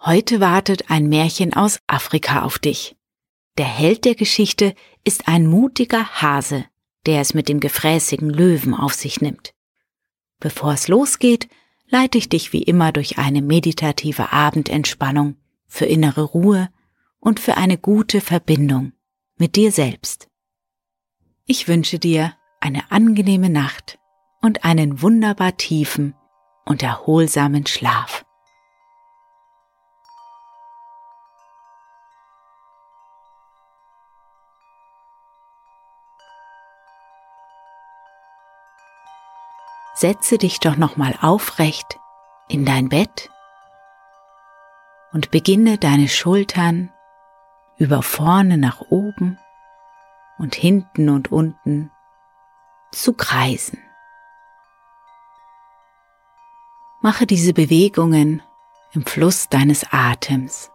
Heute wartet ein Märchen aus Afrika auf dich. Der Held der Geschichte ist ein mutiger Hase, der es mit dem gefräßigen Löwen auf sich nimmt. Bevor es losgeht, leite ich dich wie immer durch eine meditative Abendentspannung für innere Ruhe und für eine gute Verbindung mit dir selbst. Ich wünsche dir eine angenehme Nacht und einen wunderbar tiefen und erholsamen Schlaf. Setze dich doch nochmal aufrecht in dein Bett und beginne deine Schultern über vorne nach oben und hinten und unten zu kreisen. Mache diese Bewegungen im Fluss deines Atems.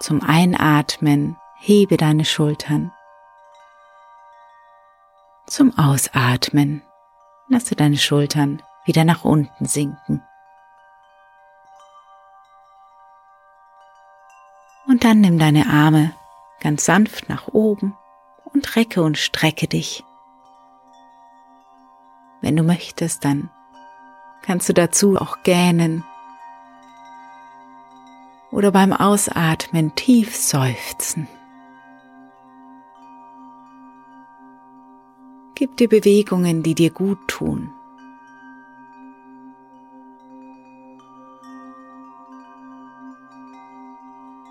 Zum Einatmen hebe deine Schultern. Zum Ausatmen lasse deine Schultern wieder nach unten sinken. Und dann nimm deine Arme ganz sanft nach oben und recke und strecke dich. Wenn du möchtest, dann kannst du dazu auch gähnen oder beim Ausatmen tief seufzen. Gib dir Bewegungen, die dir gut tun.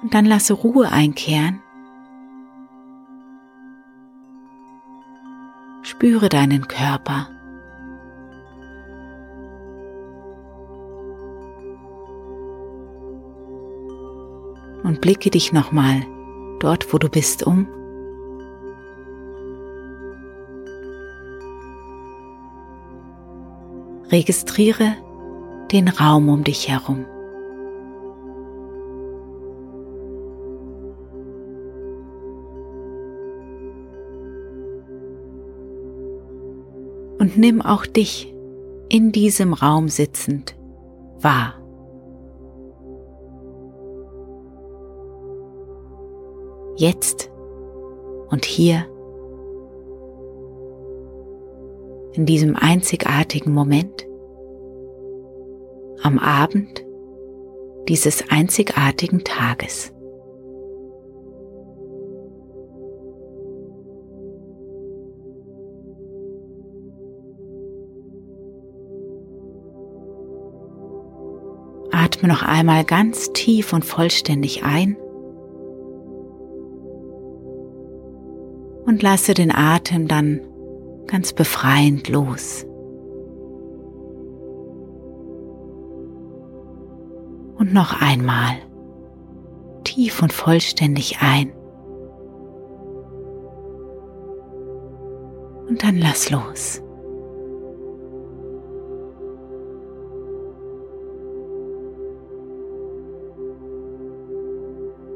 Und dann lasse Ruhe einkehren. Spüre deinen Körper. Und blicke dich nochmal dort, wo du bist, um. Registriere den Raum um dich herum. Und nimm auch dich in diesem Raum sitzend wahr. Jetzt und hier in diesem einzigartigen Moment, am Abend dieses einzigartigen Tages. Atme noch einmal ganz tief und vollständig ein und lasse den Atem dann ganz befreiend los. Und noch einmal tief und vollständig ein. Und dann lass los.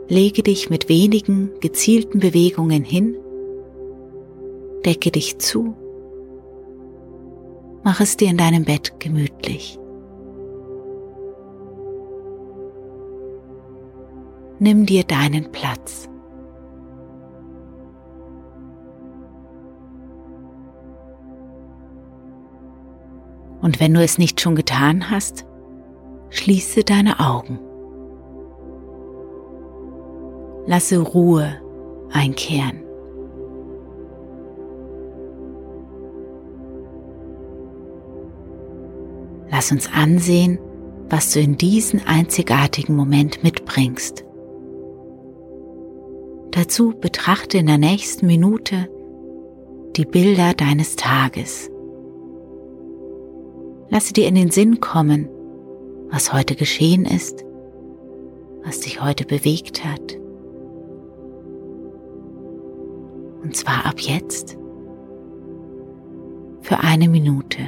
Lege dich mit wenigen gezielten Bewegungen hin, decke dich zu Mach es dir in deinem Bett gemütlich. Nimm dir deinen Platz. Und wenn du es nicht schon getan hast, schließe deine Augen. Lasse Ruhe einkehren. Lass uns ansehen, was du in diesen einzigartigen Moment mitbringst. Dazu betrachte in der nächsten Minute die Bilder deines Tages. Lasse dir in den Sinn kommen, was heute geschehen ist, was dich heute bewegt hat. Und zwar ab jetzt für eine Minute.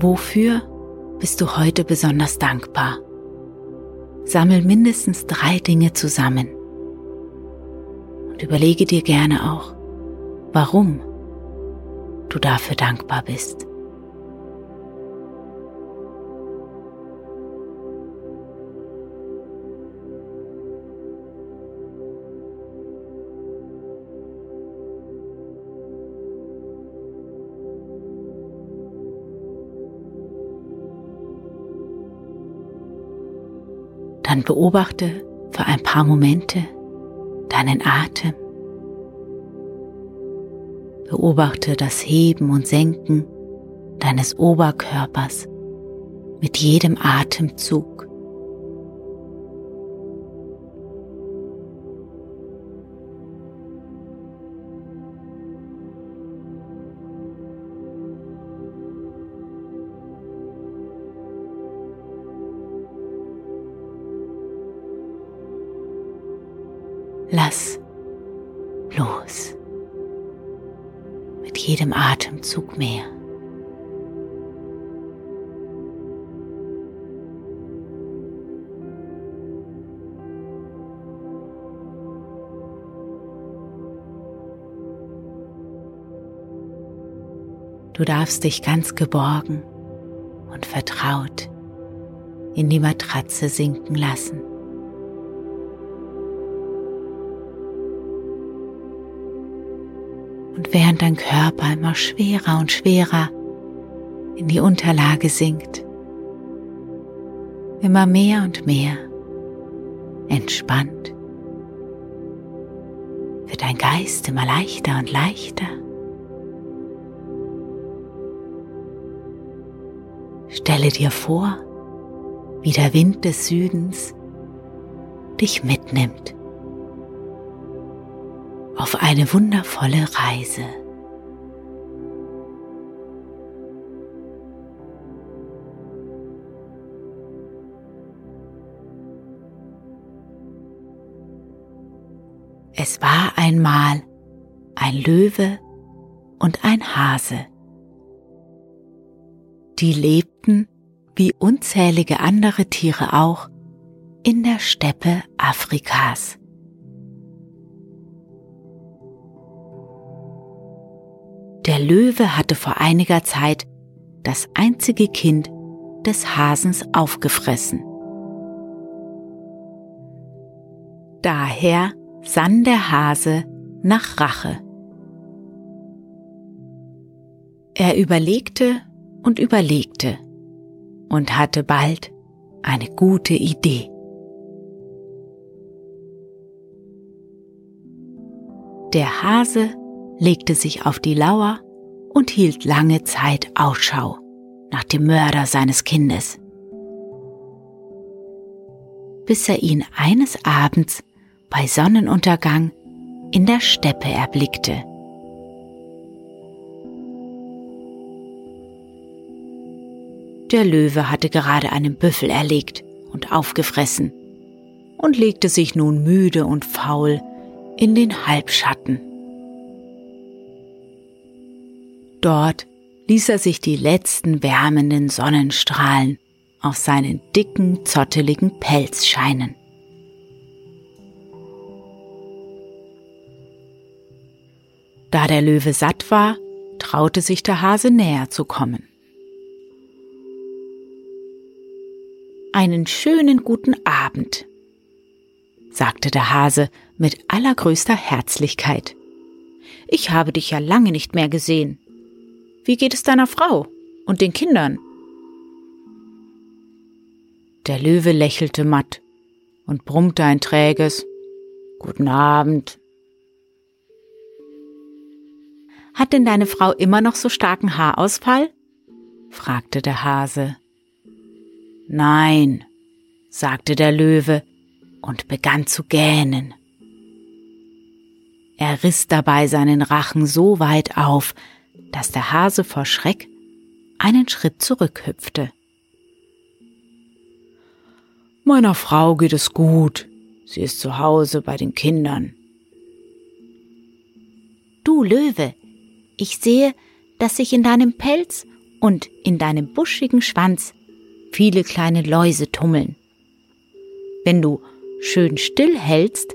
Wofür bist du heute besonders dankbar? Sammel mindestens drei Dinge zusammen und überlege dir gerne auch, warum du dafür dankbar bist. Beobachte für ein paar Momente deinen Atem. Beobachte das Heben und Senken deines Oberkörpers mit jedem Atemzug. Mit jedem Atemzug mehr. Du darfst dich ganz geborgen und vertraut in die Matratze sinken lassen. Während dein Körper immer schwerer und schwerer in die Unterlage sinkt, immer mehr und mehr entspannt, wird dein Geist immer leichter und leichter. Stelle dir vor, wie der Wind des Südens dich mitnimmt auf eine wundervolle Reise. Es war einmal ein Löwe und ein Hase. Die lebten, wie unzählige andere Tiere auch, in der Steppe Afrikas. Der Löwe hatte vor einiger Zeit das einzige Kind des Hasens aufgefressen. Daher sann der Hase nach Rache. Er überlegte und überlegte und hatte bald eine gute Idee. Der Hase legte sich auf die Lauer und hielt lange Zeit Ausschau nach dem Mörder seines Kindes. bis er ihn eines Abends bei Sonnenuntergang in der Steppe erblickte. Der Löwe hatte gerade einen Büffel erlegt und aufgefressen und legte sich nun müde und faul in den Halbschatten. Dort ließ er sich die letzten wärmenden Sonnenstrahlen auf seinen dicken, zotteligen Pelz scheinen. Da der Löwe satt war, traute sich der Hase näher zu kommen. Einen schönen guten Abend, sagte der Hase mit allergrößter Herzlichkeit. Ich habe dich ja lange nicht mehr gesehen. Wie geht es deiner Frau und den Kindern? Der Löwe lächelte matt und brummte ein träges Guten Abend. Hat denn deine Frau immer noch so starken Haarausfall? fragte der Hase. Nein, sagte der Löwe und begann zu gähnen. Er riss dabei seinen Rachen so weit auf, dass der Hase vor Schreck einen Schritt zurückhüpfte. Meiner Frau geht es gut. Sie ist zu Hause bei den Kindern. Du Löwe, ich sehe, dass sich in deinem Pelz und in deinem buschigen Schwanz viele kleine Läuse tummeln. Wenn du schön still hältst,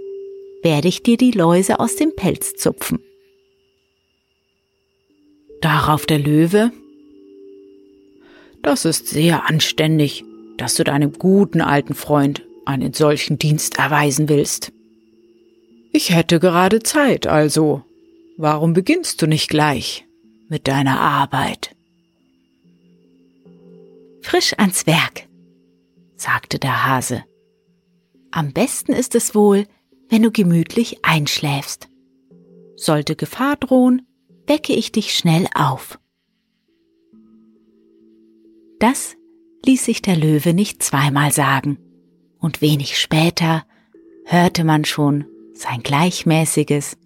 werde ich dir die Läuse aus dem Pelz zupfen. Darauf der Löwe. Das ist sehr anständig, dass du deinem guten alten Freund einen solchen Dienst erweisen willst. Ich hätte gerade Zeit, also warum beginnst du nicht gleich mit deiner Arbeit? Frisch ans Werk, sagte der Hase. Am besten ist es wohl, wenn du gemütlich einschläfst. Sollte Gefahr drohen, wecke ich dich schnell auf. Das ließ sich der Löwe nicht zweimal sagen, und wenig später hörte man schon sein gleichmäßiges,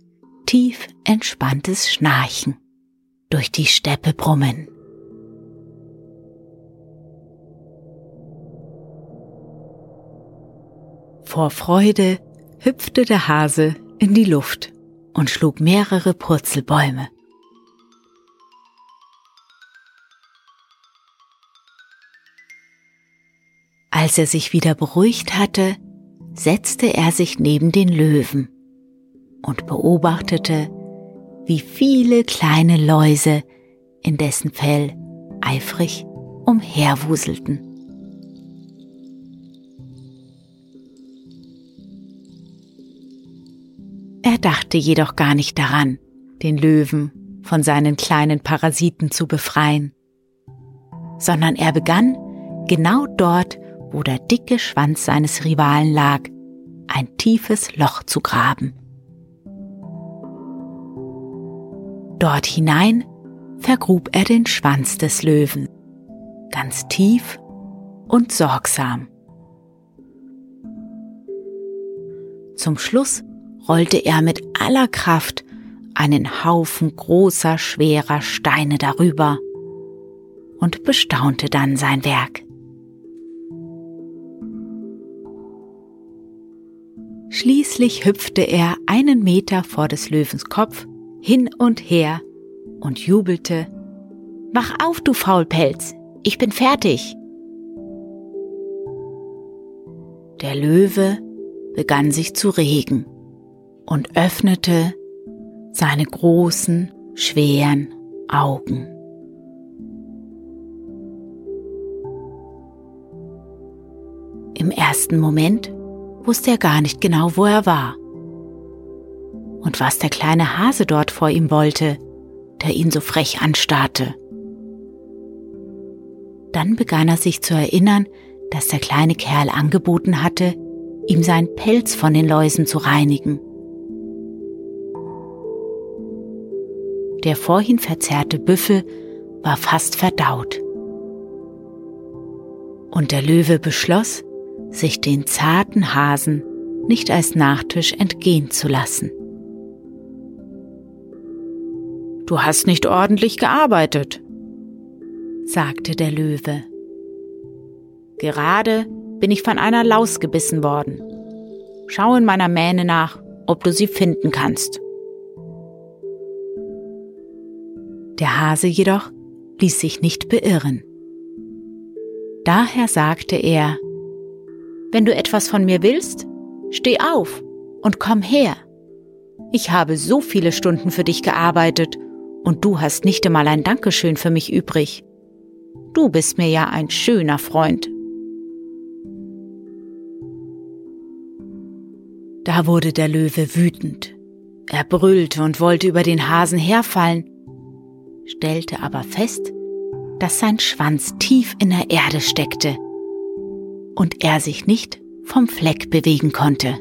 tief entspanntes Schnarchen durch die Steppe brummen. Vor Freude hüpfte der Hase in die Luft und schlug mehrere Purzelbäume. Als er sich wieder beruhigt hatte, setzte er sich neben den Löwen und beobachtete, wie viele kleine Läuse in dessen Fell eifrig umherwuselten. Er dachte jedoch gar nicht daran, den Löwen von seinen kleinen Parasiten zu befreien, sondern er begann genau dort, wo der dicke Schwanz seines Rivalen lag, ein tiefes Loch zu graben. Dort hinein vergrub er den Schwanz des Löwen, ganz tief und sorgsam. Zum Schluss rollte er mit aller Kraft einen Haufen großer, schwerer Steine darüber und bestaunte dann sein Werk. Schließlich hüpfte er einen Meter vor des Löwens Kopf hin und her und jubelte Wach auf, du Faulpelz, ich bin fertig. Der Löwe begann sich zu regen und öffnete seine großen, schweren Augen. Im ersten Moment wusste er gar nicht genau, wo er war und was der kleine Hase dort vor ihm wollte, der ihn so frech anstarrte. Dann begann er sich zu erinnern, dass der kleine Kerl angeboten hatte, ihm seinen Pelz von den Läusen zu reinigen. Der vorhin verzehrte Büffel war fast verdaut. Und der Löwe beschloss, sich den zarten Hasen nicht als Nachtisch entgehen zu lassen. Du hast nicht ordentlich gearbeitet, sagte der Löwe. Gerade bin ich von einer Laus gebissen worden. Schau in meiner Mähne nach, ob du sie finden kannst. Der Hase jedoch ließ sich nicht beirren. Daher sagte er, Wenn du etwas von mir willst, steh auf und komm her. Ich habe so viele Stunden für dich gearbeitet und du hast nicht einmal ein Dankeschön für mich übrig. Du bist mir ja ein schöner Freund. Da wurde der Löwe wütend. Er brüllte und wollte über den Hasen herfallen, stellte aber fest, dass sein Schwanz tief in der Erde steckte und er sich nicht vom Fleck bewegen konnte.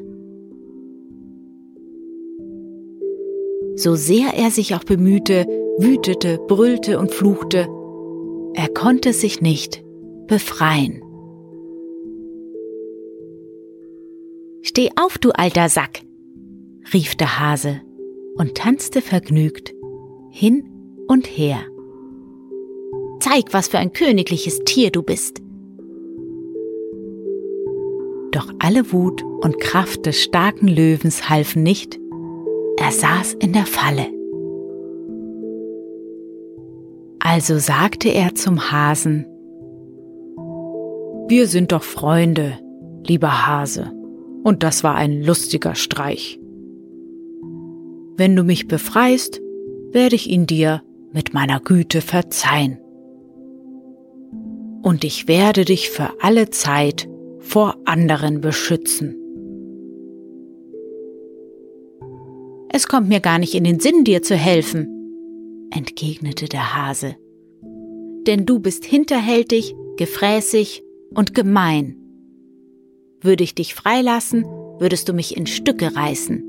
So sehr er sich auch bemühte, wütete, brüllte und fluchte, er konnte sich nicht befreien. Steh auf, du alter Sack, rief der Hase und tanzte vergnügt hin und her. Zeig, was für ein königliches Tier du bist. Alle Wut und Kraft des starken Löwens halfen nicht. Er saß in der Falle. Also sagte er zum Hasen, Wir sind doch Freunde, lieber Hase, und das war ein lustiger Streich. Wenn du mich befreist, werde ich ihn dir mit meiner Güte verzeihen und ich werde dich für alle Zeit vor anderen beschützen. Es kommt mir gar nicht in den Sinn, dir zu helfen, entgegnete der Hase, denn du bist hinterhältig, gefräßig und gemein. Würde ich dich freilassen, würdest du mich in Stücke reißen.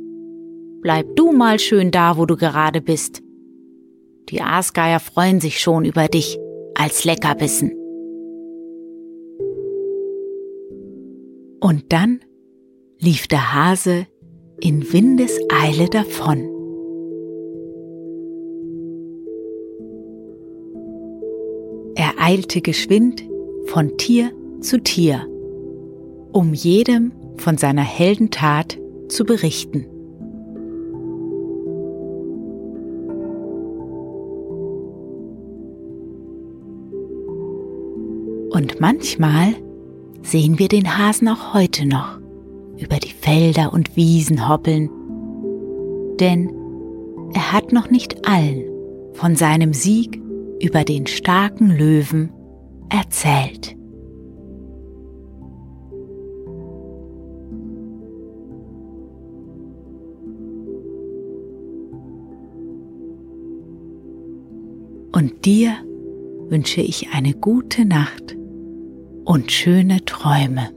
Bleib du mal schön da, wo du gerade bist. Die Aasgeier freuen sich schon über dich als Leckerbissen. Und dann lief der Hase in Windeseile davon. Er eilte geschwind von Tier zu Tier, um jedem von seiner Heldentat zu berichten. Und manchmal sehen wir den Hasen auch heute noch über die Felder und Wiesen hoppeln, denn er hat noch nicht allen von seinem Sieg über den starken Löwen erzählt. Und dir wünsche ich eine gute Nacht und schöne Träume.